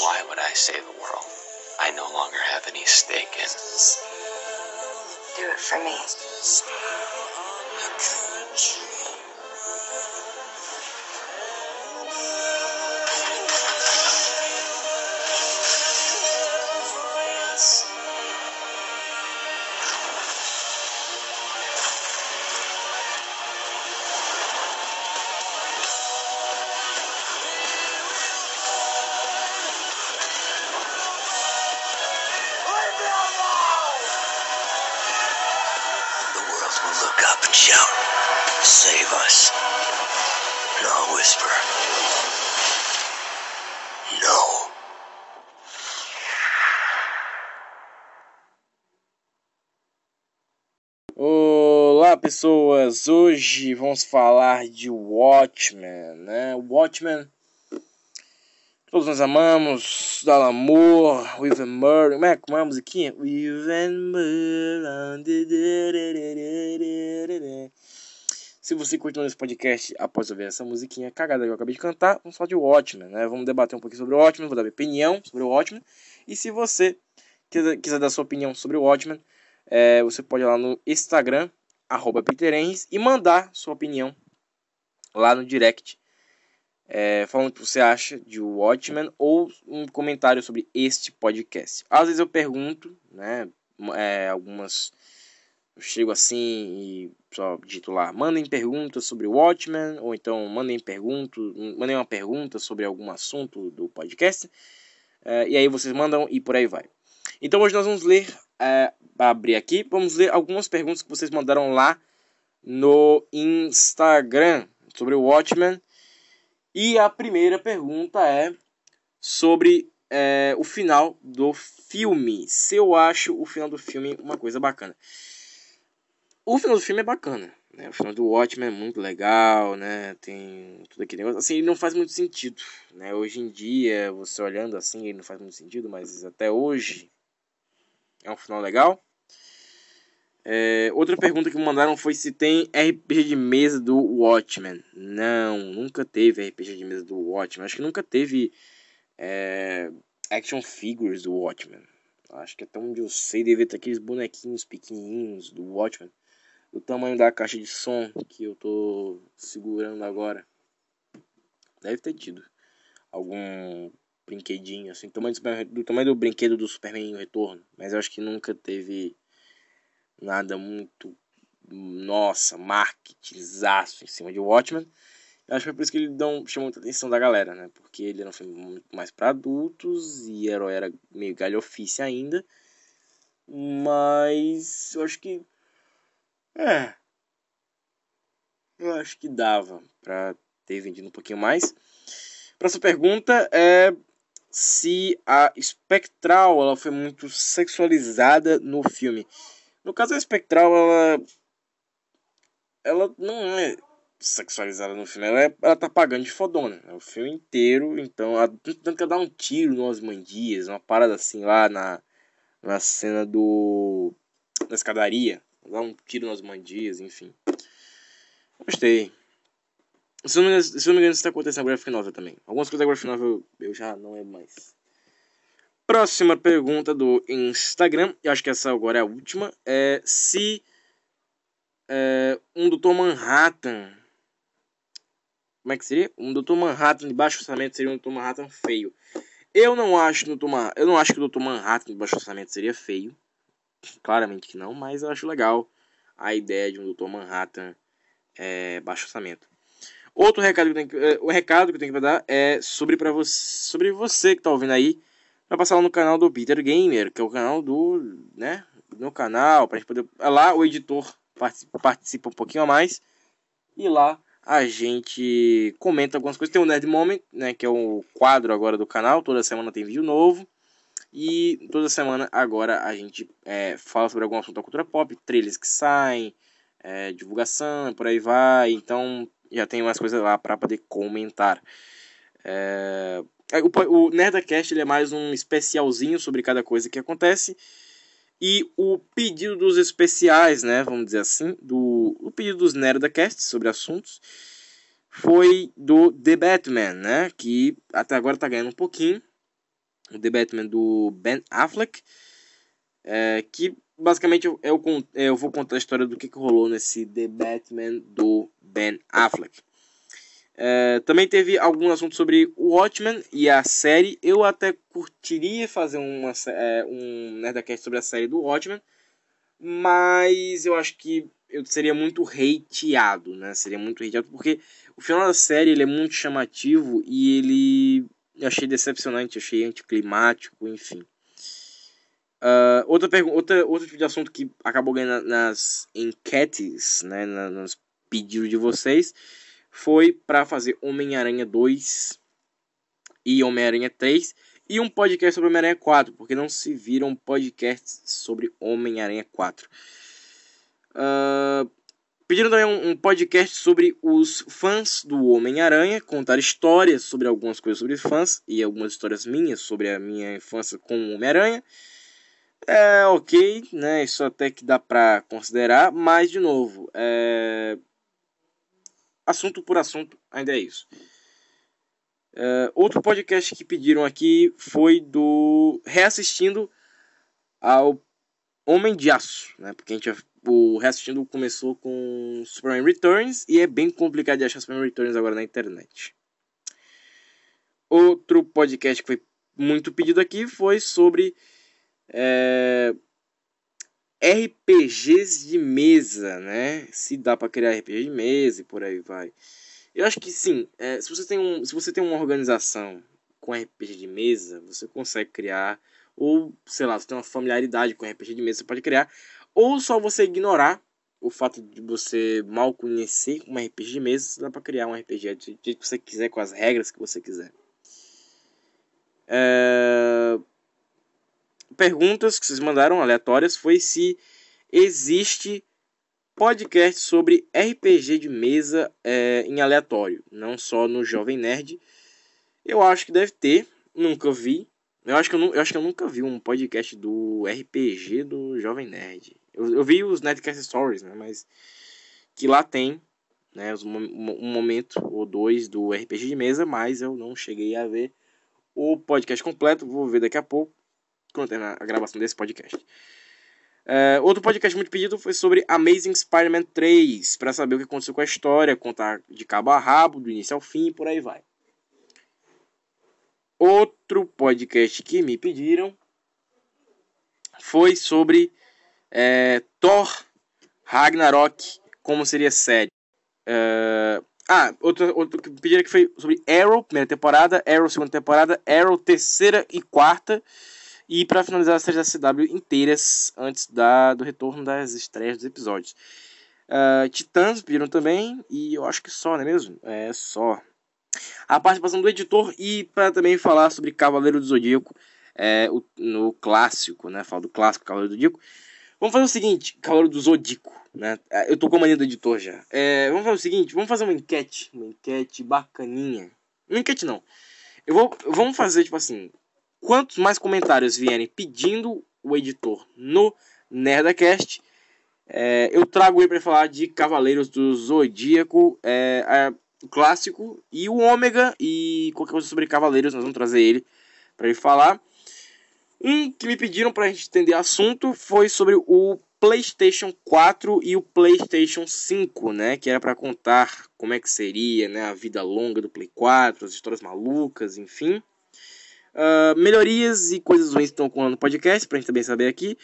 Why would I save the world? I no longer have any stake in. Do it for me. Hoje vamos falar de Watchmen, né? Watchmen, todos nós amamos, do Alan Moore, With a Murder, como é, como é a musiquinha? With a Murder. Se você curtiu esse podcast após ouvir essa musiquinha cagada que eu acabei de cantar, vamos falar de Watchmen, né? Vamos debater um pouquinho sobre o Watchmen, vou dar minha opinião sobre o Watchmen, e se você quiser, quiser dar sua opinião sobre o Watchmen, é, você pode ir lá no Instagram, arroba Peterens, e mandar sua opinião lá no direct, é, falando o que você acha de Watchmen ou um comentário sobre este podcast. Às vezes eu pergunto, né, é, algumas... Eu chego assim e só digito lá, mandem perguntas sobre Watchmen, ou então mandem, pergunto, mandem uma pergunta sobre algum assunto do podcast, é, e aí vocês mandam e por aí vai. Então hoje nós vamos ler é, abrir aqui, vamos ler algumas perguntas que vocês mandaram lá no Instagram sobre o Watchmen. E a primeira pergunta é sobre é, o final do filme. Se eu acho o final do filme uma coisa bacana. O final do filme é bacana. Né? O final do Watchmen é muito legal, né? Tem tudo aquele negócio. Assim, ele não faz muito sentido. Né? Hoje em dia, você olhando assim, ele não faz muito sentido, mas até hoje é um final legal. É, outra pergunta que me mandaram foi se tem RPG de mesa do Watchmen. Não, nunca teve RPG de mesa do Watchmen. Acho que nunca teve é, action figures do Watchmen. Acho que até onde eu sei deve ter aqueles bonequinhos pequenininhos do Watchmen. Do tamanho da caixa de som que eu tô segurando agora. Deve ter tido algum brinquedinho, assim, do tamanho do, do tamanho do brinquedo do Superman no Retorno. Mas eu acho que nunca teve nada muito, nossa, marketingzaço em cima de Watchmen. Eu acho que foi por isso que ele não chamou muita atenção da galera, né? Porque ele era um filme muito mais para adultos e herói era meio galhofice ainda. Mas eu acho que. É. Eu acho que dava pra ter vendido um pouquinho mais. Próxima pergunta é se a Spectral ela foi muito sexualizada no filme. No caso, a Spectral ela, ela não é sexualizada no filme, ela, é, ela tá pagando de fodona. É o filme inteiro, então, tanto que ela dá um tiro no Osmandias, uma parada assim lá na, na cena do. da escadaria. Dá um tiro no Osmandias, enfim. Gostei. Se não, me, se não me engano, isso tá acontecendo na Graphic Novel também. Algumas coisas da Graphic Novel eu já não lembro mais. Próxima pergunta do Instagram, eu acho que essa agora é a última, é se é, um Dr. Manhattan. Como é que seria? Um Dr. Manhattan de baixo orçamento seria um Dr. Manhattan feio. Eu não acho. Man, eu não acho que o Dr. Manhattan de baixo orçamento seria feio. Claramente que não, mas eu acho legal a ideia de um Dr. Manhattan é, baixo orçamento. Outro recado que eu tenho que, é, o recado que eu tenho que dar é sobre para você, sobre você que está ouvindo aí, para passar lá no canal do Peter Gamer, que é o canal do, né, no canal, para gente poder lá o editor participa, um pouquinho a mais e lá a gente comenta algumas coisas. Tem o Nerd Moment, né, que é o quadro agora do canal, toda semana tem vídeo novo. E toda semana agora a gente é, fala sobre algum assunto da cultura pop, trailers que saem, é, divulgação, por aí vai. Então já tem umas coisas lá para poder comentar. É, É, o, o Nerdcast ele é mais um especialzinho sobre cada coisa que acontece. E o pedido dos especiais, né? Vamos dizer assim, do o pedido dos Nerdcast sobre assuntos foi do The Batman, né? Que até agora tá ganhando um pouquinho. O The Batman do Ben Affleck. É, que basicamente eu, eu, eu, vou contar a história do que, que rolou nesse The Batman do Ben Affleck. É, também teve algum assunto sobre o Watchmen e a série. Eu até curtiria fazer uma, é, um Nerdcast sobre a série do Watchmen, mas eu acho que eu seria muito hateado, né? Seria muito hateado porque o final da série ele é muito chamativo e ele eu achei decepcionante, achei anticlimático, enfim. Uh, outra, outra, outro tipo de assunto que acabou ganhando nas enquetes, né, nos pedidos de vocês, foi para fazer Homem-Aranha 2 e Homem-Aranha 3 e um podcast sobre Homem-Aranha 4, porque não se viram podcasts sobre Homem-Aranha 4. Uh, pediram também um, um, podcast sobre os fãs do Homem-Aranha, contar histórias sobre algumas coisas sobre fãs e algumas histórias minhas sobre a minha infância com o Homem-Aranha. É ok, né? Isso até que dá pra considerar, mas de novo, é assunto por assunto, ainda é isso. Uh, outro podcast que pediram aqui foi do Reassistindo ao Homem de Aço, né? Porque a gente o Reassistindo começou com Superman Returns e é bem complicado de achar Superman Returns agora na internet. Outro podcast que foi muito pedido aqui foi sobre é, RPGs de mesa, né? Se dá para criar RPG de mesa e por aí vai. Eu acho que sim. É, se, você tem um, se você tem uma organização com RPG de mesa, você consegue criar. Ou, sei lá, você tem uma familiaridade com RPG de mesa, você pode criar. Ou só você ignorar o fato de você mal conhecer uma RPG de mesa, você dá para criar um RPG do jeito que você quiser, com as regras que você quiser. É perguntas que vocês mandaram aleatórias foi se existe podcast sobre RPG de mesa é, em aleatório, não só no Jovem Nerd. Eu acho que deve ter, nunca vi. Eu acho que eu, eu acho que eu nunca vi um podcast do RPG do Jovem Nerd. Eu, eu vi os Nerdcast Stories, né, mas que lá tem né, um momento ou dois do RPG de mesa, mas eu não cheguei a ver o podcast completo, vou ver daqui a pouco quando terminar a gravação desse podcast. Uh, outro podcast muito pedido foi sobre Amazing Spider-Man 3, para saber o que aconteceu com a história, contar de cabo a rabo, do início ao fim e por aí vai. Outro podcast que me pediram foi sobre é, Thor Ragnarok, como seria série. Uh, ah, outro, outro que pediram que foi sobre Arrow, primeira temporada, Arrow, segunda temporada, Arrow, terceira e quarta. E para finalizar as séries da CW inteiras antes da, do retorno das estreias dos episódios. Uh, Titãs viram também, e eu acho que só, não é mesmo? É só. A participação do editor e para também falar sobre Cavaleiro do Zodíaco, é, o, no clássico, né? Falo do clássico Cavaleiro do Zodíaco. Vamos fazer o seguinte, Cavaleiro do Zodíaco, né? É, eu tô com a mania do editor já. É, vamos fazer o seguinte, vamos fazer uma enquete, uma enquete bacaninha. Uma enquete não. Eu vou, vamos fazer tipo assim, Quantos mais comentários vierem pedindo o editor no Nerdcast, é, eu trago ele para falar de Cavaleiros do Zodíaco, é, é, o clássico e o Ômega e qualquer coisa sobre Cavaleiros, nós vamos trazer ele para ele falar. Um que me pediram para a gente entender assunto foi sobre o PlayStation 4 e o PlayStation 5, né? Que era para contar como é que seria, né? A vida longa do Play 4, as histórias malucas, enfim. Uh, melhorias e coisas ruins estão ocorrendo no podcast, pra gente também saber aqui.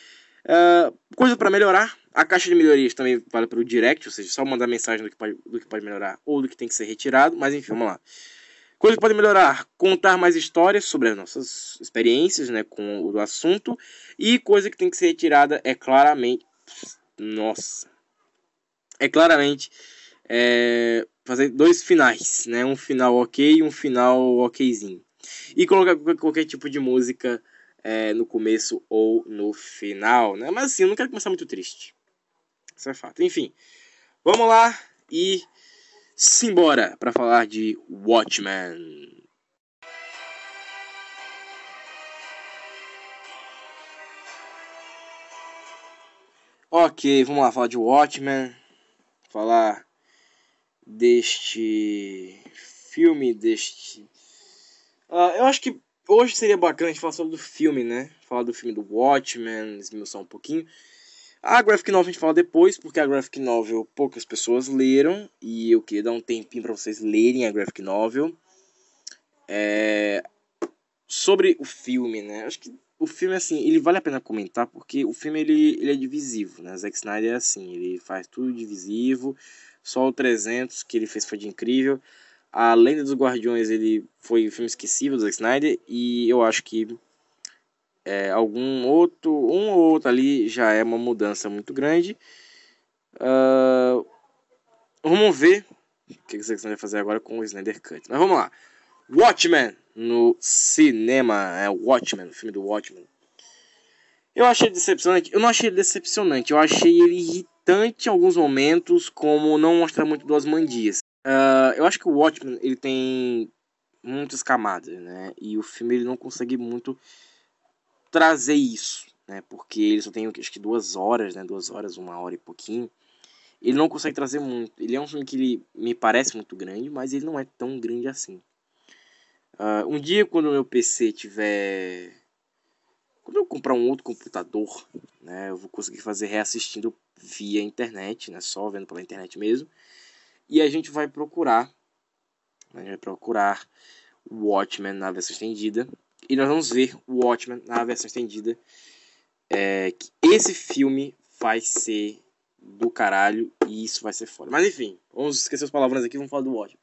Uh, coisa para melhorar. A caixa de melhorias também vale para o direct, ou seja, só mandar mensagem do que, pode, do que pode melhorar ou do que tem que ser retirado. Mas enfim, vamos lá. Coisa que pode melhorar: contar mais histórias sobre as nossas experiências né, com o assunto. E coisa que tem que ser retirada é claramente. Nossa! É claramente é, fazer dois finais, né? Um final ok e um final okzinho e colocar qualquer tipo de música é, no começo ou no final, né? Mas assim, eu não quero começar muito triste. Isso é fato. Enfim, vamos lá e simbora para falar de Watchmen. Ok, vamos lá falar de Watchmen, falar deste filme, deste Uh, eu acho que hoje seria bacana a gente falar sobre o filme, né? Falar do filme do Watchmen, esmiuçar um pouquinho. A Graphic Novel a gente fala depois, porque a Graphic Novel poucas pessoas leram e eu queria dar um tempinho para vocês lerem a Graphic Novel. É... Sobre o filme, né? Acho que o filme, assim, ele vale a pena comentar porque o filme ele, ele é divisivo, né? Zack Snyder é assim, ele faz tudo divisivo. Só o 300 que ele fez foi de incrível. A Lenda dos Guardiões ele foi um filme esquecível do Zack Snyder e eu acho que é, algum outro, um ou outro ali já é uma mudança muito grande. Uh, vamos ver o que o Zack Snyder vai fazer agora com o Snyder Cut. Mas vamos lá. Watchmen no cinema, é Watchmen, o filme do Watchmen. Eu achei decepcionante. Eu não achei decepcionante, eu achei ele irritante em alguns momentos, como não mostrar muito duas mandias. Uh, eu acho que o Watchmen ele tem muitas camadas, né? E o filme ele não consegue muito trazer isso, né? Porque ele só tem acho que duas horas, né? Duas horas, uma hora e pouquinho. Ele não consegue trazer muito. Ele é um filme que ele me parece muito grande, mas ele não é tão grande assim. Uh, um dia quando o meu PC tiver quando eu comprar um outro computador, né, eu vou conseguir fazer reassistindo via internet, né, só vendo pela internet mesmo. E a gente vai procurar, a gente vai procurar o Watchmen na versão estendida. E nós vamos ver o Watchmen na versão estendida. É, que esse filme vai ser do caralho e isso vai ser foda. Mas enfim, vamos esquecer as palavras aqui, vamos falar do Watchmen.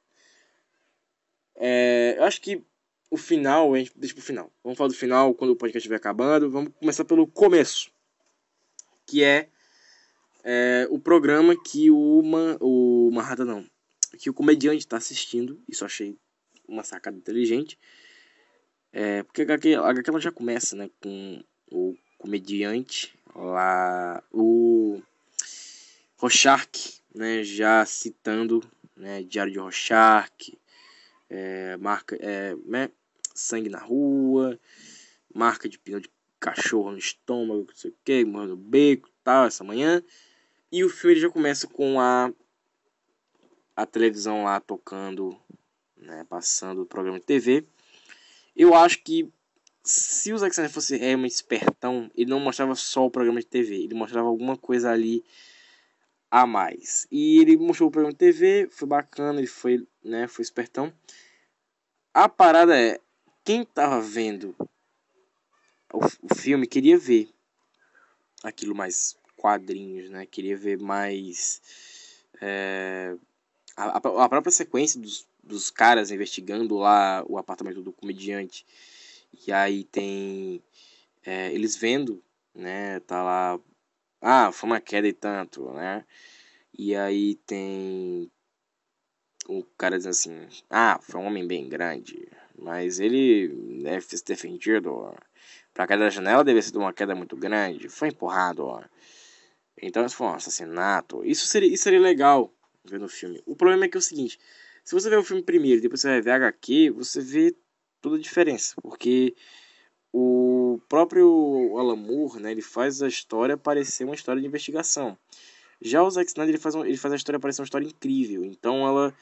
É, eu acho que o final, a gente deixa pro final. Vamos falar do final quando o podcast estiver acabando. Vamos começar pelo começo. Que é, é o programa que o, Man, o Manhattan não. Que o comediante está assistindo. Isso achei uma sacada inteligente. É, porque a HQ, ela já começa né, com o comediante lá. O Rorschach, né, já citando né, Diário de Rorschach. É, marca, é, né, sangue na rua, marca de pneu de cachorro no estômago, não sei o que, morrendo no beco tal, essa manhã. E o filme já começa com a, a televisão lá tocando, né, passando o programa de TV. Eu acho que se o Zack Snyder fosse realmente espertão, ele não mostrava só o programa de TV, ele mostrava alguma coisa ali a mais. E ele mostrou o programa de TV, foi bacana, ele foi, né, foi espertão. A parada é, quem tava vendo o, o filme queria ver aquilo mais quadrinhos, né? Queria ver mais é, a, a, própria sequência dos, dos caras investigando lá o apartamento do comediante. E aí tem é, eles vendo, né? Tá lá, ah, foi uma queda e tanto, né? E aí tem o cara dizendo assim, ah, foi um homem bem grande, mas ele deve ter se defendido. Para cair da janela deve ser uma queda muito grande. Foi empurrado. Ó. Então isso foi um assassinato. Isso seria, isso seria legal ver no filme. O problema é que é o seguinte: se você vê o filme primeiro e depois você vai ver HQ, você vê toda a diferença. Porque o próprio Alan Moore, né, ele faz a história parecer uma história de investigação. Já o Zack Snyder ele faz, um, ele faz a história parecer uma história incrível. Então ela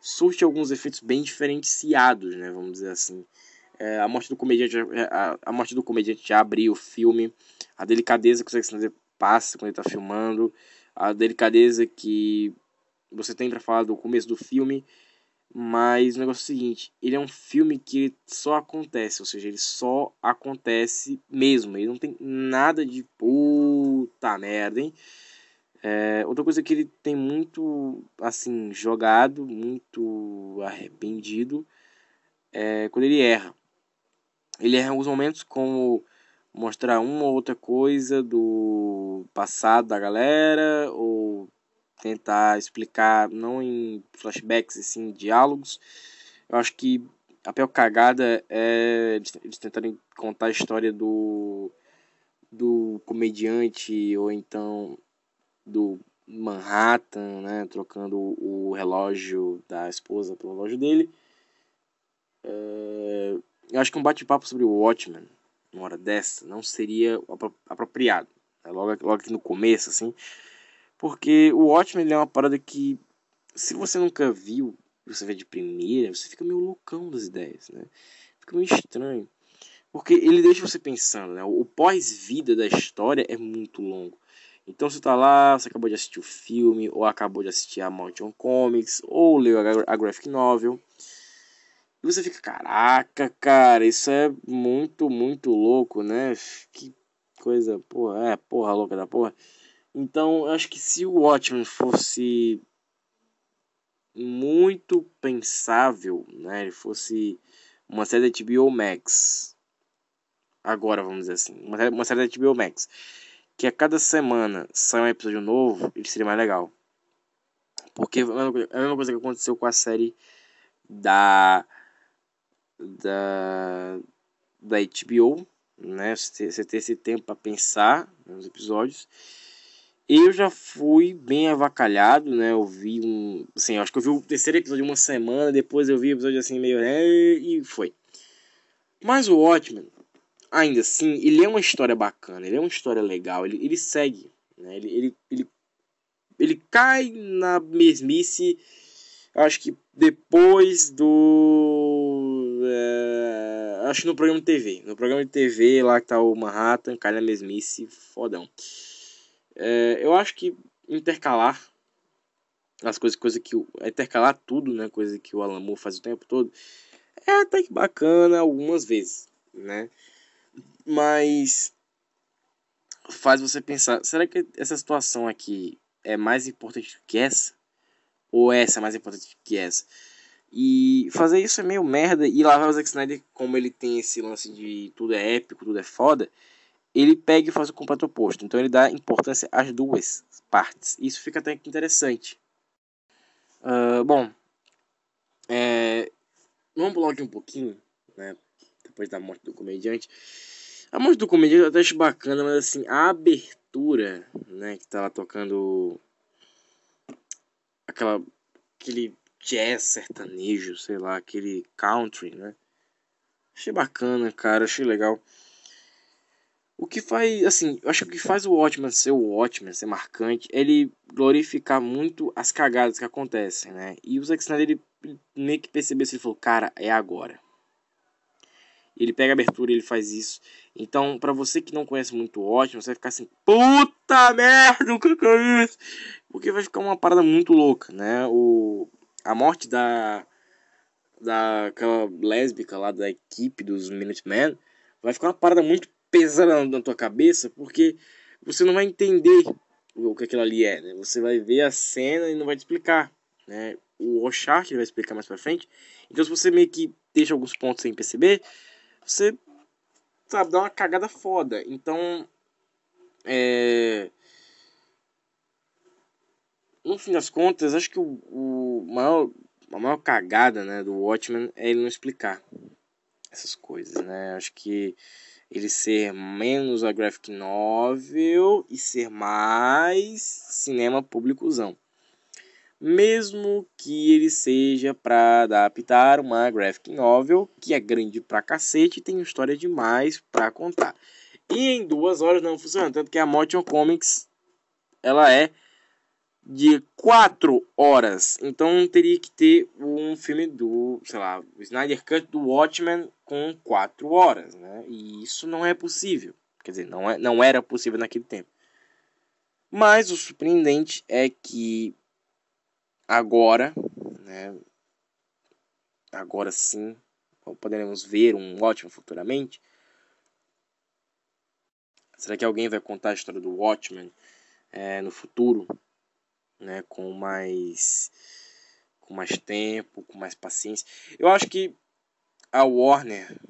surte alguns efeitos bem diferenciados, né? Vamos dizer assim. É, a morte do comediante é, a, a morte do comediante já abriu o filme a delicadeza que o Zack Snyder passa quando ele está filmando. A delicadeza que você tem para falar do começo do filme. Mas o negócio é o seguinte ele é um filme que só acontece ou seja ele só acontece mesmo ele não tem nada de puta merda hein? É, outra coisa que ele tem muito assim jogado, muito arrependido, é quando ele erra. Ele erra em alguns momentos como mostrar uma ou outra coisa do passado da galera ou tentar explicar não em flashbacks, e sim em diálogos. Eu acho que a pior cagada é eles tentarem contar a história do do comediante ou então do Manhattan, né, trocando o relógio da esposa pelo relógio dele. É, eu acho que um bate-papo sobre o Watchmen, uma hora dessa, não seria apropriado. Né? Logo, logo aqui no começo, assim. Porque o Watchmen é uma parada que, se você nunca viu, você vê de primeira, você fica meio loucão das ideias, né? Fica meio estranho. Porque ele deixa você pensando, né? O pós-vida da história é muito longo. Então você tá lá, você acabou de assistir o filme, ou acabou de assistir a Mountain Comics, ou leu a graphic novel. Você fica, caraca, cara, isso é muito, muito louco, né? Que coisa, porra, é, porra louca da porra. Então, eu acho que se o Watchmen fosse muito pensável, né? Ele fosse uma série da HBO Max. Agora, vamos dizer assim, uma série, uma série da HBO Max que a cada semana sai um episódio novo, ele seria mais legal. Porque é a mesma coisa que aconteceu com a série da da da HBO, né? Você ter esse tempo para pensar nos episódios. Eu já fui bem avacalhado, né? Eu vi um, assim, acho que eu vi o terceiro episódio uma semana, depois eu vi o episódio assim meio e foi. Mas o Watchmen, ainda assim, ele é uma história bacana, ele é uma história legal, ele, ele segue, né? Ele, ele, ele, ele cai na mesmice, acho que depois do. É, acho no programa de TV. No programa de TV, lá que tá o Manhattan, cai na mesmice, fodão. É, eu acho que intercalar as coisas, coisa que. Intercalar tudo, né? Coisa que o Alan faz o tempo todo. É até que bacana algumas vezes, né? mas faz você pensar: será que essa situação aqui é mais importante que essa? Ou essa é mais importante que essa? E fazer isso é meio merda. E lá vai o Zack Snyder, como ele tem esse lance de tudo é épico, tudo é foda, ele pega e faz o completo oposto. Então ele dá importância às duas partes. Isso fica até interessante. Uh, bom, é, vamos pular aqui um pouquinho, né? Depois da morte do comediante. A música do comediante eu até acho bacana, mas assim, a abertura, né, que lá tocando aquela aquele jazz sertanejo, sei lá, aquele country, né? Achei bacana, cara, achei legal. O que faz, assim, eu acho que o que faz o Watchmen ser o Watchmen, ser marcante, é ele glorificar muito as cagadas que acontecem, né? E o Zack Snyder, ele, meio que percebeu isso, ele falou, cara, é agora. Ele pega a abertura ele faz isso. Então, para você que não conhece muito o ótimo, você vai ficar assim, puta merda, o que é isso? Porque vai ficar uma parada muito louca, né? O, a morte da daquela lésbica lá da equipe dos Minutemen vai ficar uma parada muito pesada na tua cabeça, porque você não vai entender o que aquilo ali é, né? Você vai ver a cena e não vai te explicar, né? O Rorschach vai explicar mais pra frente. Então, se você meio que deixa alguns pontos sem perceber, você, sabe, dá uma cagada foda. Então, é... No fim das contas, acho que o, o maior, a maior cagada né, do Watchmen é ele não explicar essas coisas, né? Acho que ele ser menos a graphic novel e ser mais cinema públicozão mesmo que ele seja para adaptar uma graphic novel que é grande pra cacete e tem história demais para contar. E em duas horas não funciona, tanto que a Motion Comics ela é de quatro horas, então teria que ter um filme do, sei lá, o Snyder Cut do Watchmen com quatro horas, né? E isso não é possível, quer dizer, não, é, não era possível naquele tempo. Mas o surpreendente é que agora, né? Agora sim, poderemos ver um ótimo futuramente. Será que alguém vai contar a história do Watchmen é, no futuro, né? Com mais, com mais tempo, com mais paciência. Eu acho que a Warner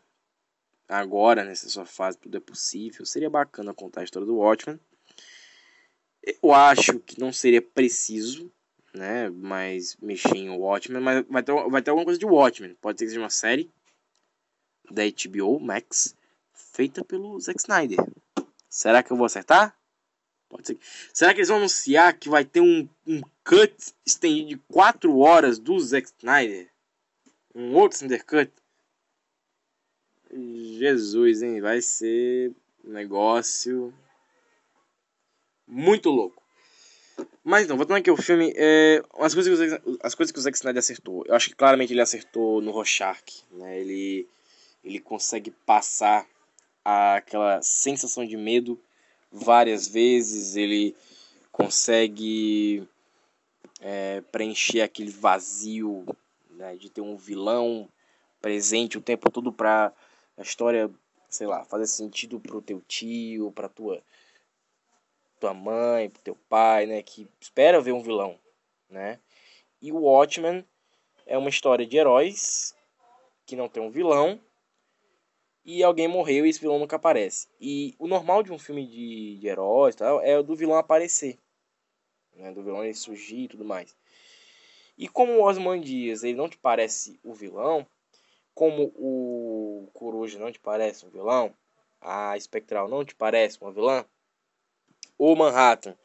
agora nessa sua fase tudo é possível. Seria bacana contar a história do Watchmen. Eu acho que não seria preciso né? Mas mexer em Watchmen, mas vai ter, vai ter alguma coisa de Watchmen. Pode ser que seja uma série da HBO Max feita pelo Zack Snyder. Será que eu vou acertar? Pode ser. Será que eles vão anunciar que vai ter um, um cut estendido de 4 horas do Zack Snyder? Um outro Snyder Cut? Jesus, hein? Vai ser um negócio Muito louco. Mas não, voltando aqui ao filme, é, as, coisas que o, as coisas que o Zack Snyder acertou. Eu acho que claramente ele acertou no Rorschach. Né? Ele, ele consegue passar aquela sensação de medo várias vezes. Ele consegue é, preencher aquele vazio né, de ter um vilão presente o tempo todo para a história, sei lá, fazer sentido pro teu tio, pra tua tua mãe, pro teu pai, né, que espera ver um vilão, né? E o Watchmen é uma história de heróis que não tem um vilão e alguém morreu e esse vilão nunca aparece. E o normal de um filme de, de heróis tal, é do vilão aparecer, né, do vilão ele surgir e tudo mais. E como o Osman Dias ele não te parece o vilão, como o Coruja não te parece um vilão, a Espectral não te parece uma vilã, o Manhattan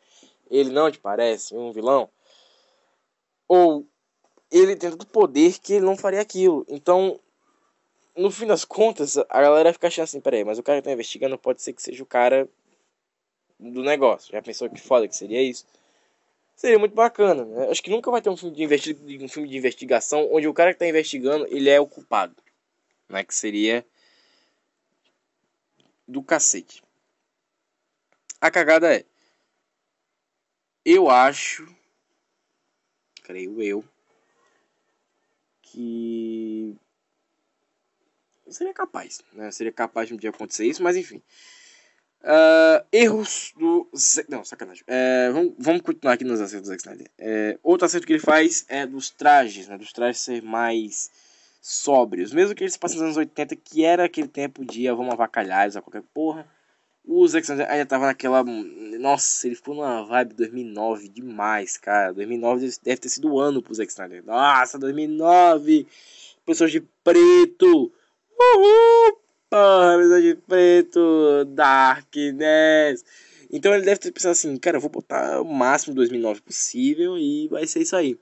ele não te parece um vilão, ou ele tem tanto poder que ele não faria aquilo. Então, no fim das contas, a galera fica achando assim, peraí, mas o cara que tá investigando pode ser que seja o cara do negócio. Já pensou que foda que seria isso? Seria muito bacana, né? Acho que nunca vai ter um filme de, investi um filme de investigação onde o cara que tá investigando, ele é o culpado. Né? Que seria do cacete. A cagada é eu acho, creio eu, que seria capaz, né? Seria capaz de um dia acontecer isso, mas enfim. Uh, erros do. Não, sacanagem. É, vamos, vamos continuar aqui nos acertos do Zack Snyder. É, outro acerto que ele faz é dos trajes, né? Dos trajes ser mais sóbrios. Mesmo que eles passem nos anos 80, que era aquele tempo de ah, vamos avacalhar, usar qualquer porra. O Zack Snyder ainda tava naquela. Nossa, ele ficou numa vibe 2009 demais, cara. 2009 deve ter sido o ano pro Zack Snyder. Nossa, 2009! Pessoas de preto! Uhul! De preto! Darkness! Então ele deve ter pensado assim: cara, eu vou botar o máximo 2009 possível e vai ser isso aí.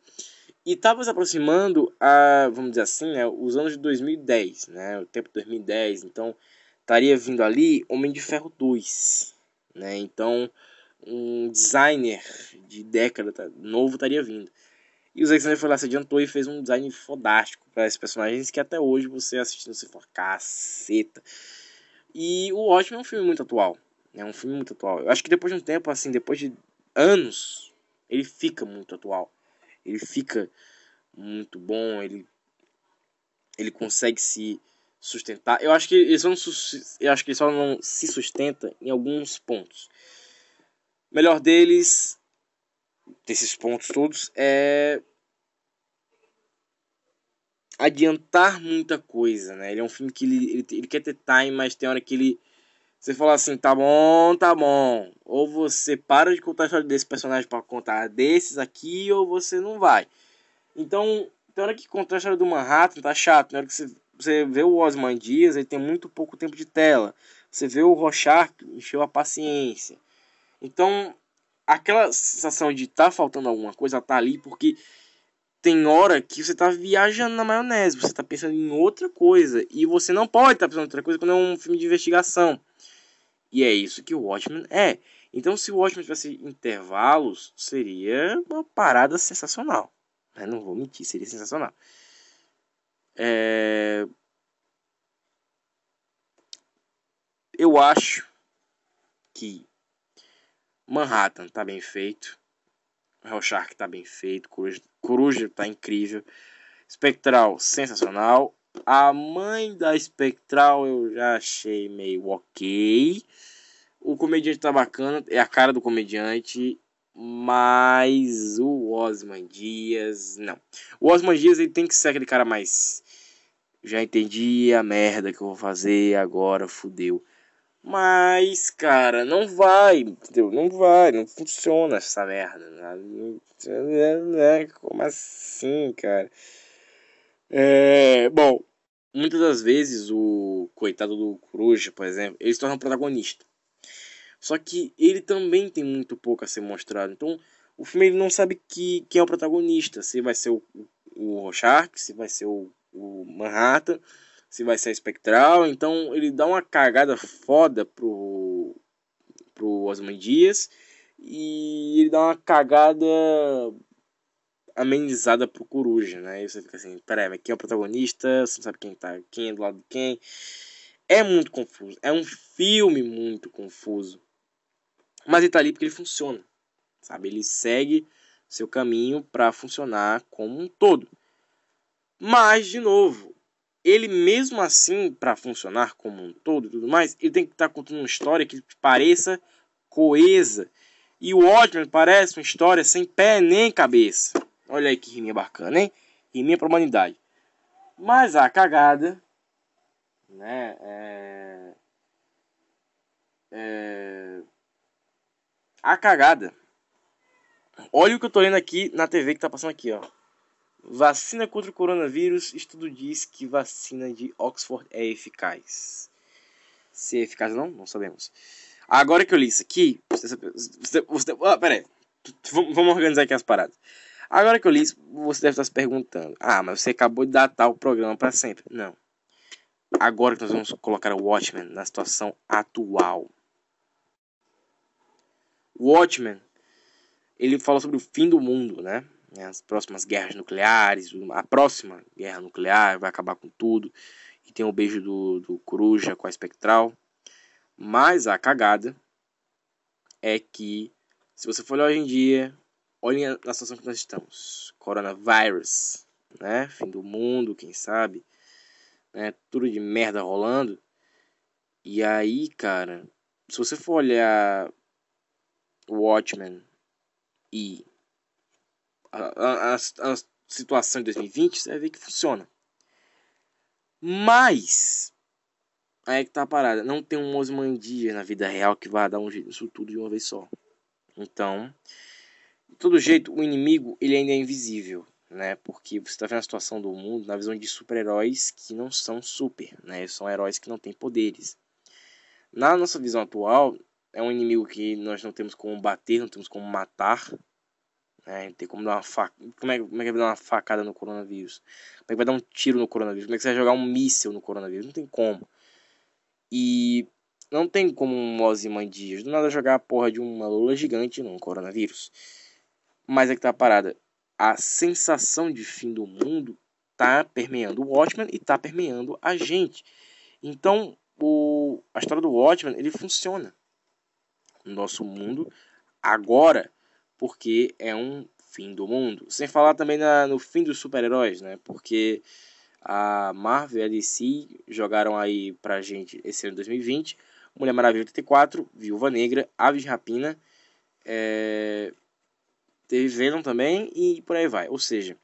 E tava se aproximando, a, vamos dizer assim, né, os anos de 2010, né? O tempo de 2010. Então estaria vindo ali Homem de Ferro 2, né? Então, um designer de década novo estaria vindo. E o Zack Snyder foi lá, se adiantou e fez um design fodástico para esses personagens que até hoje você assistindo você fala, caceta. E o Watchmen é um filme muito atual. É um filme muito atual. Eu acho que depois de um tempo, assim, depois de anos, ele fica muito atual. Ele fica muito bom, ele, ele consegue se sustentar. Eu acho que eles não, eu acho que ele só não se sustenta em alguns pontos. O melhor deles, desses pontos todos, é adiantar muita coisa, né? Ele é um filme que ele, ele, ele quer ter time, mas tem hora que ele você fala assim, tá bom, tá bom. Ou você para de contar a história desse personagem para contar desses aqui, ou você não vai. Então, tem hora que contar a história do Manhattan tá chato. Tem hora que você você vê o Osman Dias, ele tem muito pouco tempo de tela. Você vê o Rochard, encheu a paciência. Então, aquela sensação de tá faltando alguma coisa tá ali porque tem hora que você tá viajando na maionese, você tá pensando em outra coisa e você não pode estar tá pensando em outra coisa quando é um filme de investigação. E é isso que o Watchmen é. Então, se o Watchmen tivesse intervalos, seria uma parada sensacional. Não vou mentir, seria sensacional. É... Eu acho que Manhattan tá bem feito. Hellshark tá bem feito. Coruja, Coruja tá incrível. Spectral, sensacional. A mãe da Spectral eu já achei meio ok. O comediante tá bacana. É a cara do comediante. Mas o Osman Dias, não. O Osman Dias ele tem que ser aquele cara mais. Já entendi a merda que eu vou fazer agora, fudeu. Mas, cara, não vai, entendeu? Não vai, não funciona essa merda. Né? Como assim, cara? É, bom, muitas das vezes o coitado do Coruja, por exemplo, ele se torna um protagonista. Só que ele também tem muito pouco a ser mostrado. Então, o filme ele não sabe que, quem é o protagonista. Se vai ser o, o Rorschach, se vai ser o, o Manhattan, se vai ser Espectral. Então, ele dá uma cagada foda pro, pro Osman Dias. e ele dá uma cagada amenizada pro Coruja, né? E você fica assim, peraí, mas quem é o protagonista? Você não sabe quem tá, quem é do lado de quem. É muito confuso. É um filme muito confuso. Mas ele tá ali porque ele funciona. Sabe? Ele segue seu caminho para funcionar como um todo. Mas, de novo, ele mesmo assim, para funcionar como um todo e tudo mais, ele tem que estar tá contando uma história que pareça coesa. E o Watchmen parece uma história sem pé nem cabeça. Olha aí que riminha bacana, hein? Riminha pra humanidade. Mas a cagada, né? É... É... A cagada. Olha o que eu tô lendo aqui na TV que tá passando aqui, ó. Vacina contra o coronavírus. Estudo diz que vacina de Oxford é eficaz. Se é eficaz ou não, não sabemos. Agora que eu li isso aqui. Você, você, você, ah, pera aí. Vamos organizar aqui as paradas. Agora que eu li isso, você deve estar se perguntando: Ah, mas você acabou de datar o programa para sempre. Não. Agora que nós vamos colocar o Watchmen na situação atual. Watchmen, ele fala sobre o fim do mundo, né? As próximas guerras nucleares, a próxima guerra nuclear vai acabar com tudo. E tem o beijo do, do Coruja com a Espectral. Mas a cagada é que, se você for olhar hoje em dia, olhem na situação que nós estamos. Coronavírus, né? Fim do mundo, quem sabe. Né? Tudo de merda rolando. E aí, cara, se você for olhar Watchmen e a, a, a, situação de 2020, você vai ver que funciona. Mas, aí é que tá a parada. Não tem um Osmandia na vida real que vá dar um jeito nisso tudo de uma vez só. Então, de todo jeito, o inimigo ele ainda é invisível, né? Porque você está vendo a situação do mundo na visão de super-heróis que não são super, né? São heróis que não têm poderes. Na nossa visão atual, é um inimigo que nós não temos como bater, não temos como matar, né? Tem como dar uma faca. Como é, como é que vai dar uma facada no coronavírus? Como é que vai dar um tiro no coronavírus? Como é que você vai jogar um míssil no coronavírus? Não tem como. E não tem como um Ozymandias do nada jogar a porra de uma lula gigante no coronavírus. Mas é que tá a parada. A sensação de fim do mundo tá permeando o Watchmen e tá permeando a gente. Então, o, a história do Watchmen, ele funciona no nosso mundo agora, porque é um fim do mundo. Sem falar também na, no fim dos super-heróis, né? Porque a Marvel e a DC jogaram aí pra gente esse ano de 2020 Mulher Maravilha 84, Viúva Negra, Aves Rapina, é, teve Venom também e por aí vai. Ou seja,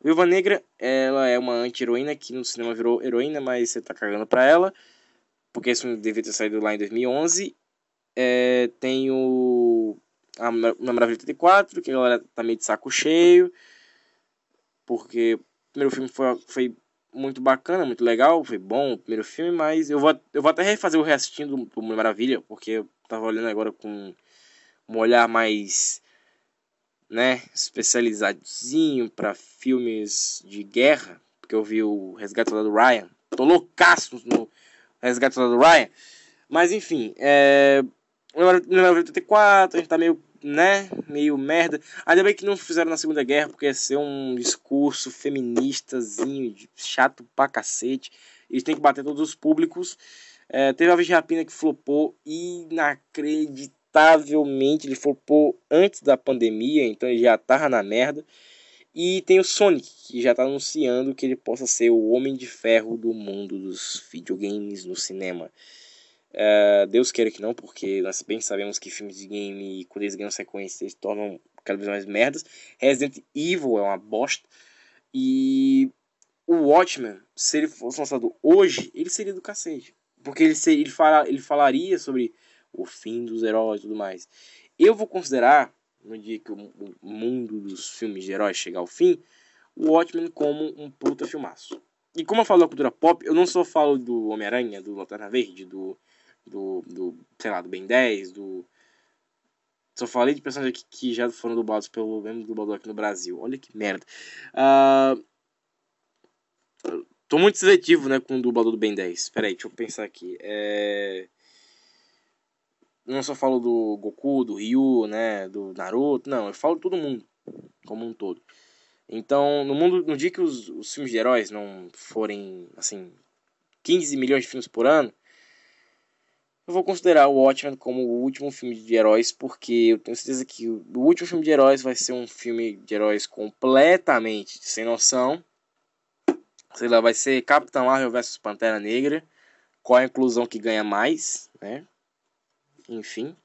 Viúva Negra, ela é uma anti-heroína que no cinema virou heroína, mas você tá cagando pra ela, porque filme devia ter saído lá em 2011. É, tem o a Maravilha 84, que a galera tá meio de saco cheio, porque o primeiro filme foi, foi muito bacana, muito legal, foi bom o primeiro filme, mas eu vou, eu vou até refazer o reassistindo do Mulher Maravilha, porque eu tava olhando agora com um olhar mais né, especializadozinho para filmes de guerra, porque eu vi o Resgate do Ryan. Tô loucaço no Resgate do Ryan. Mas enfim, é. 1984, a gente tá meio, né, meio merda. Ainda bem que não fizeram na Segunda Guerra, porque ia ser um discurso feministazinho, chato pra cacete. Eles têm que bater todos os públicos. É, teve a Virgem Rapina que flopou inacreditável inevitavelmente ele flopou antes da pandemia, então ele já tava na merda. E tem o Sonic, que já está anunciando que ele possa ser o Homem de Ferro do mundo dos videogames no cinema. Uh, Deus queira que não, porque nós bem sabemos que filmes de game, quando eles ganham sequência, eles tornam cada vez mais merdas. Resident Evil é uma bosta. E o Watchmen, se ele fosse lançado hoje, ele seria do cacete. Porque ele, ele, fala, ele falaria sobre o fim dos heróis e tudo mais. Eu vou considerar, no dia que o mundo dos filmes de heróis chegar ao fim, o Watchmen como um puta filmaço. E como eu falo da cultura pop, eu não só falo do Homem-Aranha, do Lanterna Verde, do, do, do, sei lá, do Ben 10, do... Só falei de personagens que, que já foram dublados pelo mesmo dublador aqui no Brasil. Olha que merda. Uh, tô muito seletivo, né, com o dublador do Ben 10. Espera aí, deixa eu pensar aqui. É... não só falo do Goku, do Ryu, né, do Naruto, não, eu falo de todo mundo, como um todo. Então, no mundo, no dia que os, os filmes de heróis não forem, assim, 15 milhões de filmes por ano, eu vou considerar o Watchmen como o último filme de heróis, porque eu tenho certeza que o último filme de heróis vai ser um filme de heróis completamente sem noção. Sei lá, vai ser Capitão Marvel vs Pantera Negra. Qual a inclusão que ganha mais, né? Enfim.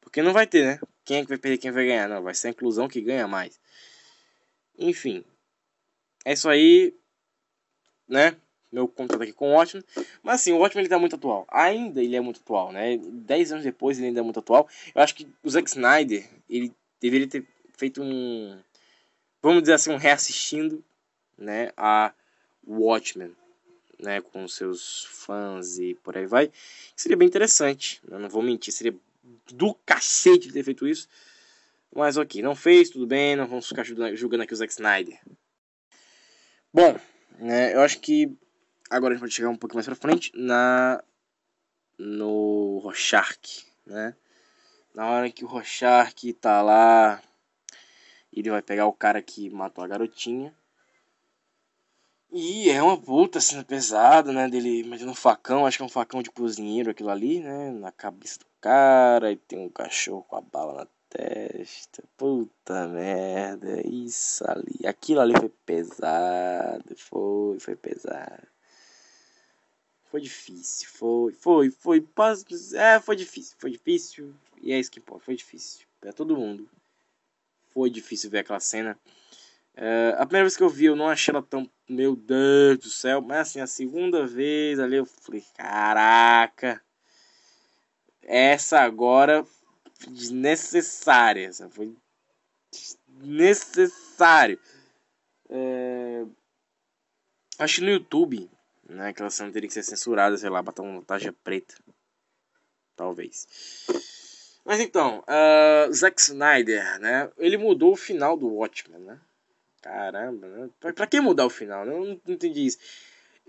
Porque não vai ter, né? Quem é que vai perder, quem vai ganhar? Não, vai ser a inclusão que ganha mais. Enfim. É isso aí, né? Meu contato aqui com o Watchmen. Mas assim, o Watchmen ele tá muito atual. Ainda ele é muito atual, né? Dez anos depois ele ainda é muito atual. Eu acho que o Zack Snyder, ele deveria ter feito um... Vamos dizer assim, um reassistindo, né? A Watchmen, né? Com seus fãs e por aí vai. Seria bem interessante, né? não vou mentir. Seria do cacete ter feito isso. Mas ok, não fez, tudo bem. Não vamos ficar julgando aqui o Zack Snyder. Bom, né, eu acho que agora a gente pode chegar um pouco mais pra frente na no Rorschach, né? Na hora que o Rorschach tá lá, ele vai pegar o cara que matou a garotinha. E é uma puta cena pesada, né? Dele metendo um facão, acho que é um facão de cozinheiro aquilo ali, né? Na cabeça do cara, e tem um cachorro com a bala na testa. Puta merda, isso ali. Aquilo ali foi pesado, foi, foi pesado. Foi difícil, foi, foi, foi, é, foi difícil, foi difícil, e é isso que importa, foi difícil, pra todo mundo. Foi difícil ver aquela cena. É, a primeira vez que eu vi, eu não achei ela tão, meu Deus do céu, mas assim, a segunda vez ali eu falei, caraca, essa agora desnecessária, essa foi necessário. É, acho que no YouTube né? Aquela cena teria que ser censurada, sei lá, botar uma taxa preta. Talvez. Mas então, uh, Zack Snyder, né? Ele mudou o final do Watchmen, né? Caramba, né? Pra, pra que mudar o final? Eu não, não entendi isso.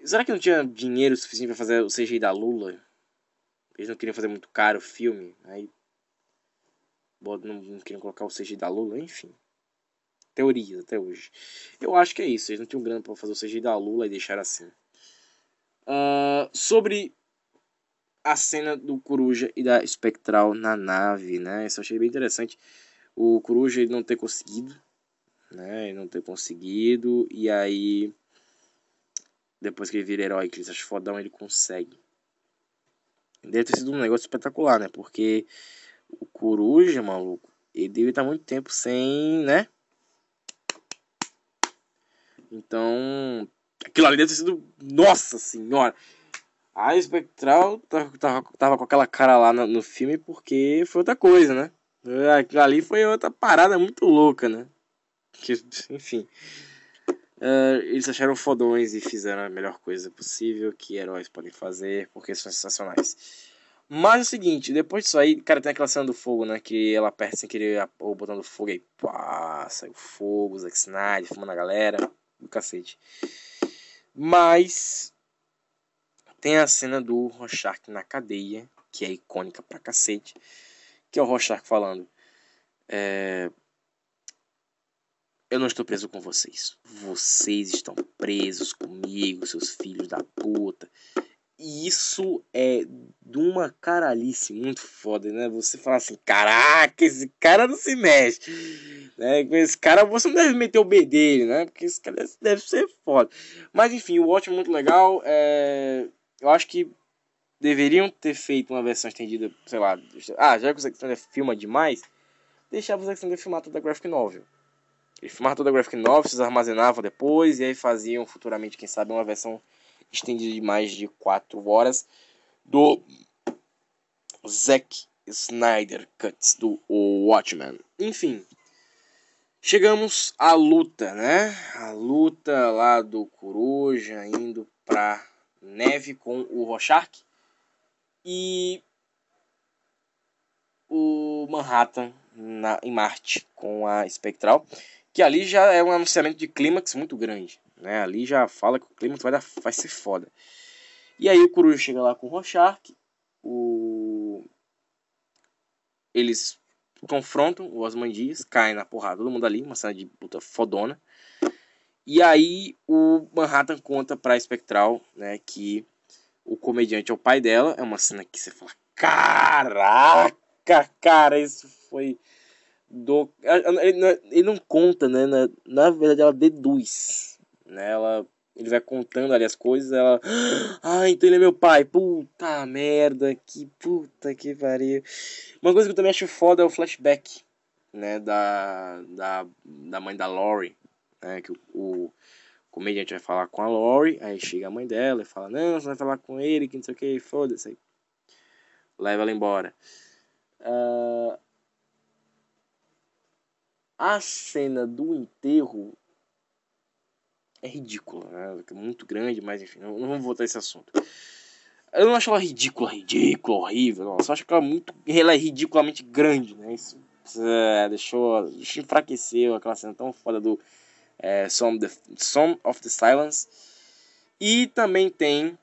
Será que não tinha dinheiro suficiente para fazer o CGI da Lula? Eles não queriam fazer muito caro o filme. Aí. Não, não queriam colocar o CGI da Lula, enfim. Teorias até hoje. Eu acho que é isso. Eles não tinham grana para fazer o CGI da Lula e deixar assim. Uh, sobre a cena do Coruja e da Espectral na nave, né? Isso eu achei bem interessante. O Coruja ele não ter conseguido, né? Ele não ter conseguido, e aí depois que ele vira herói, que ele acha fodão, ele consegue. Deve ter sido um negócio espetacular, né? Porque o Coruja, maluco, ele deve estar muito tempo sem, né? Então, Aquilo ali deve ter sido. Nossa senhora! A Espectral tava, tava, tava com aquela cara lá no, no, filme porque foi outra coisa, né? Aquilo ali foi outra parada muito louca, né? Que, enfim. Uh, eles acharam fodões e fizeram a melhor coisa possível que heróis podem fazer, porque são sensacionais. Mas é o seguinte, depois disso aí, cara, tem aquela cena do fogo, né? Que ela aperta sem querer o botão do fogo aí, pá, sai o fogo, Zack Snyder, fumando a galera, do cacete. Mas tem a cena do Rorschach na cadeia, que é icônica pra cacete, que é o Rorschach falando: é, Eu não estou preso com vocês. Vocês estão presos comigo, seus filhos da puta. E isso é de uma caralice muito foda, né? Você fala assim, caraca, esse cara não se mexe. Né? Com esse cara você não deve meter o B dele, né? Porque esse cara deve ser foda. Mas enfim, o ótimo é muito legal. É... Eu acho que deveriam ter feito uma versão estendida, sei lá. Ah, já que o Zack Snyder filma demais, deixava o Zack Snyder filmar toda a graphic novel. Ele filmava toda a graphic novel, vocês armazenavam depois, e aí faziam futuramente, quem sabe, uma versão estendida de mais de 4 horas do Zack Snyder Cuts do Watchmen. Enfim, chegamos à luta, né? A luta lá do Coruja indo pra neve com o Rorschach e o Manhattan na, em Marte com a Espectral, que ali já é um anunciamento de clímax muito grande. Né? Ali já fala que o clima vai, dar, vai ser foda. E aí o Coruja chega lá com o Rorschach, o eles confrontam o Osmandias, caem na porrada, todo mundo ali, uma cena de puta fodona. E aí o Manhattan conta pra Espectral, né, que o comediante é o pai dela. É uma cena que você fala, caraca, cara, isso foi do... Ele não conta, né, na, na verdade ela deduz, né, ela... Ele vai contando ali as coisas, ela. Ah, então ele é meu pai. Puta merda, que puta que pariu. Uma coisa que eu também acho foda é o flashback, né? Da, da, da mãe da Lori. Né, que o, o comediante vai falar com a Lori, aí chega a mãe dela e fala, não, você vai falar com ele, que não sei o que, foda-se. Leva ela embora. Uh, a cena do enterro é ridícula, né? É muito grande, mas enfim, não, não vamos voltar a esse assunto. Eu não acho ela ridícula, ridícula, horrível. Não. Eu só acho que ela é muito. Ela é ridiculamente grande, né? Isso é, deixou, deixou enfraqueceu aquela cena tão foda do é, Song, the, Song of the Silence. E também tem.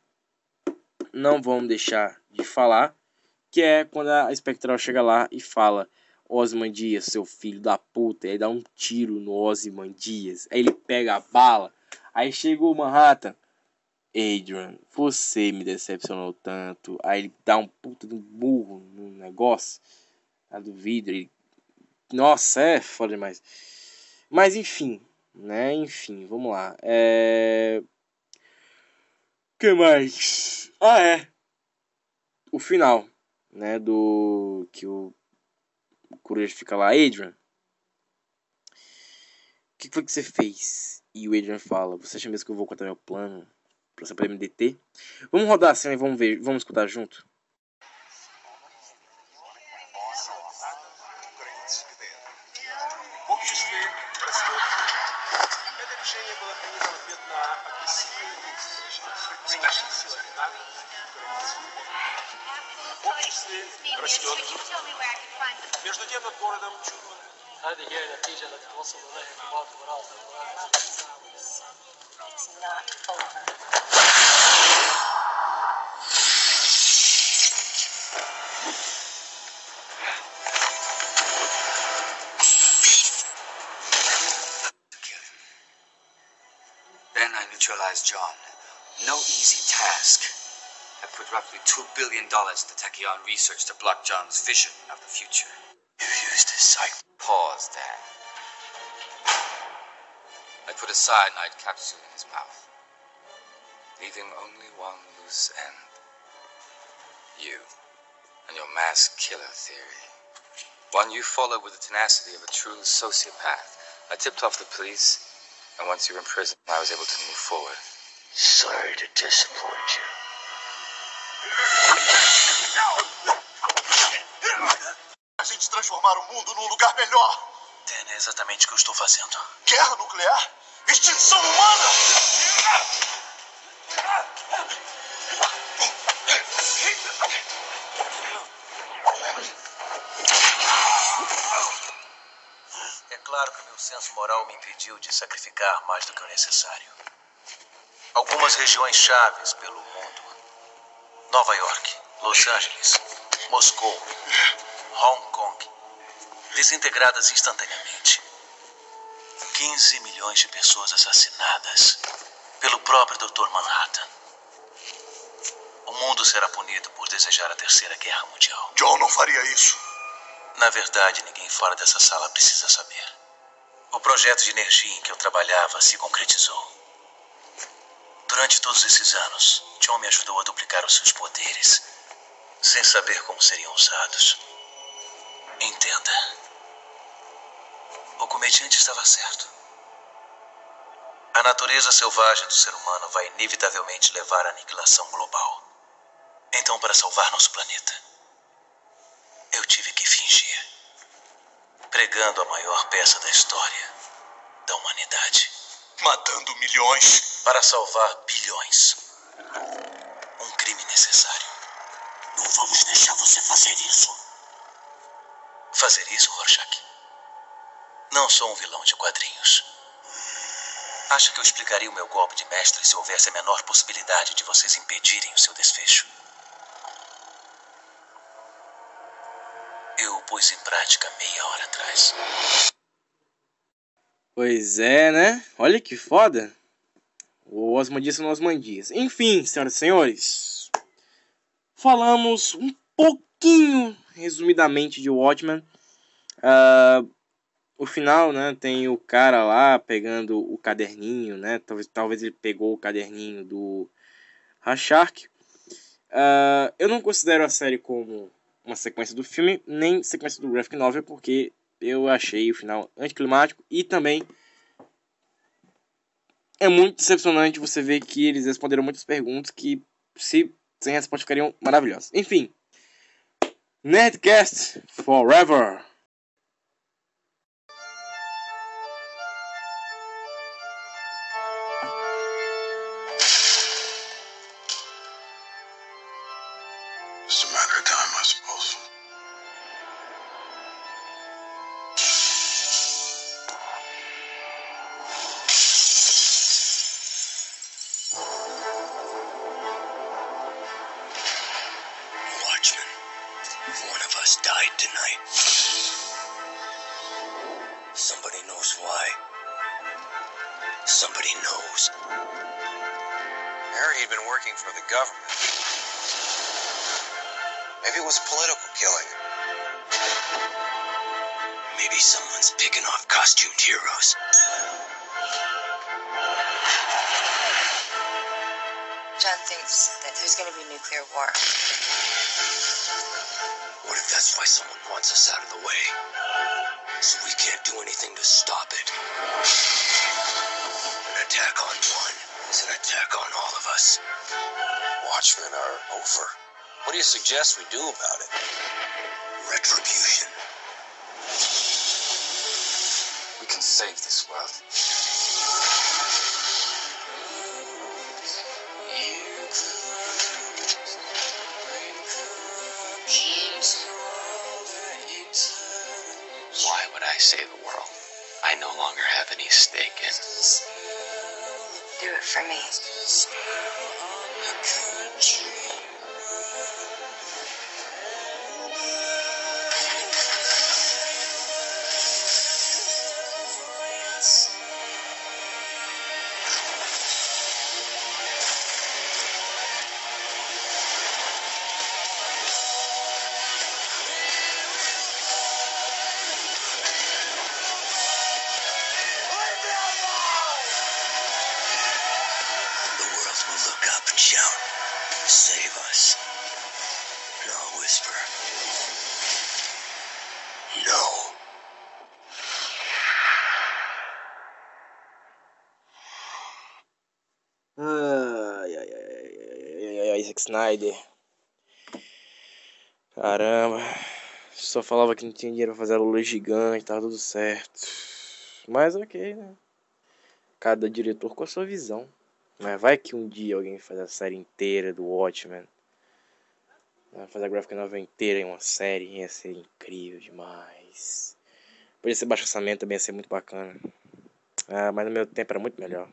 Não vamos deixar de falar. Que é quando a Spectral chega lá e fala. Osman Dias, seu filho da puta. Aí dá um tiro no Osman Dias. Aí ele pega a bala. Aí chegou o Manhattan. Adrian, você me decepcionou tanto. Aí ele dá um puta de burro no negócio. A do vidro. Ele... Nossa, é foda demais. Mas enfim, né? Enfim, vamos lá. É... que mais? Ah, é. O final, né? Do que o, o fica lá, Adrian. O que foi que você fez? E o Adrian fala: Você acha mesmo que eu vou contar meu plano pra você poder me deter? Vamos rodar a cena e vamos ver, vamos escutar junto? между тем над городом чудо. I had to hear that DJ looked awesome I. It's not over. Then I neutralized John. No easy task. I put roughly $2 billion to Tachyon research to block John's vision of the future. You used his sight. Pause, Dan. I put a cyanide capsule in his mouth, leaving only one loose end. You and your mass killer theory. One you follow with the tenacity of a true sociopath. I tipped off the police, and once you were in prison, I was able to move forward. Sorry to disappoint you. Gente transformar o mundo num lugar melhor. Dan, é exatamente o que eu estou fazendo. Guerra nuclear? Extinção humana? É claro que meu senso moral me impediu de sacrificar mais do que o necessário. Algumas regiões chaves pelo mundo: Nova York, Los Angeles, Moscou, Hong Kong, desintegradas instantaneamente. 15 milhões de pessoas assassinadas pelo próprio Dr. Manhattan. O mundo será punido por desejar a Terceira Guerra Mundial. John não faria isso. Na verdade, ninguém fora dessa sala precisa saber. O projeto de energia em que eu trabalhava se concretizou. Durante todos esses anos, John me ajudou a duplicar os seus poderes, sem saber como seriam usados. Entenda. O comediante estava certo. A natureza selvagem do ser humano vai inevitavelmente levar à aniquilação global. Então, para salvar nosso planeta, eu tive que fingir. Pregando a maior peça da história da humanidade. Matando milhões. Para salvar bilhões. Um crime necessário. Não vamos deixar você fazer isso fazer isso, Rorschach. Não sou um vilão de quadrinhos. Acho que eu explicaria o meu golpe de mestre se houvesse a menor possibilidade de vocês impedirem o seu desfecho. Eu pus em prática meia hora atrás. Pois é, né? Olha que foda. O Osmandias no Osmandias. Enfim, senhoras e senhores. Falamos um pouquinho, resumidamente, de Watchmen. Uh, o final, né? Tem o cara lá pegando o caderninho, né? Talvez, talvez ele pegou o caderninho do Rachark. Uh, eu não considero a série como uma sequência do filme, nem sequência do graphic novel, porque eu achei o final anticlimático e também é muito decepcionante você ver que eles responderam muitas perguntas que, se sem resposta, ficariam maravilhosas. Enfim, Nerdcast Forever! There he'd been working for the government. Maybe it was political killing. Maybe someone's picking off costumed heroes. John thinks that there's going to be nuclear war. What if that's why someone wants us out of the way? So we can't do anything to stop it. An attack on one. It's an attack on all of us. Watchmen are over. What do you suggest we do about it? Retribution. We can save this world. Why would I save? Do it for me. Uh, uh, uh, Snyder. Caramba. Só falava que não tinha dinheiro pra fazer a lula gigante, tava tudo certo. Mas ok, né? Cada diretor com a sua visão. Mas vai que um dia alguém faz a série inteira do Watchmen. Vai fazer a gráfica nova inteira em uma série. Ia ser incrível demais. Podia ser baixo orçamento também ia ser muito bacana. Ah, mas no meu tempo era muito melhor.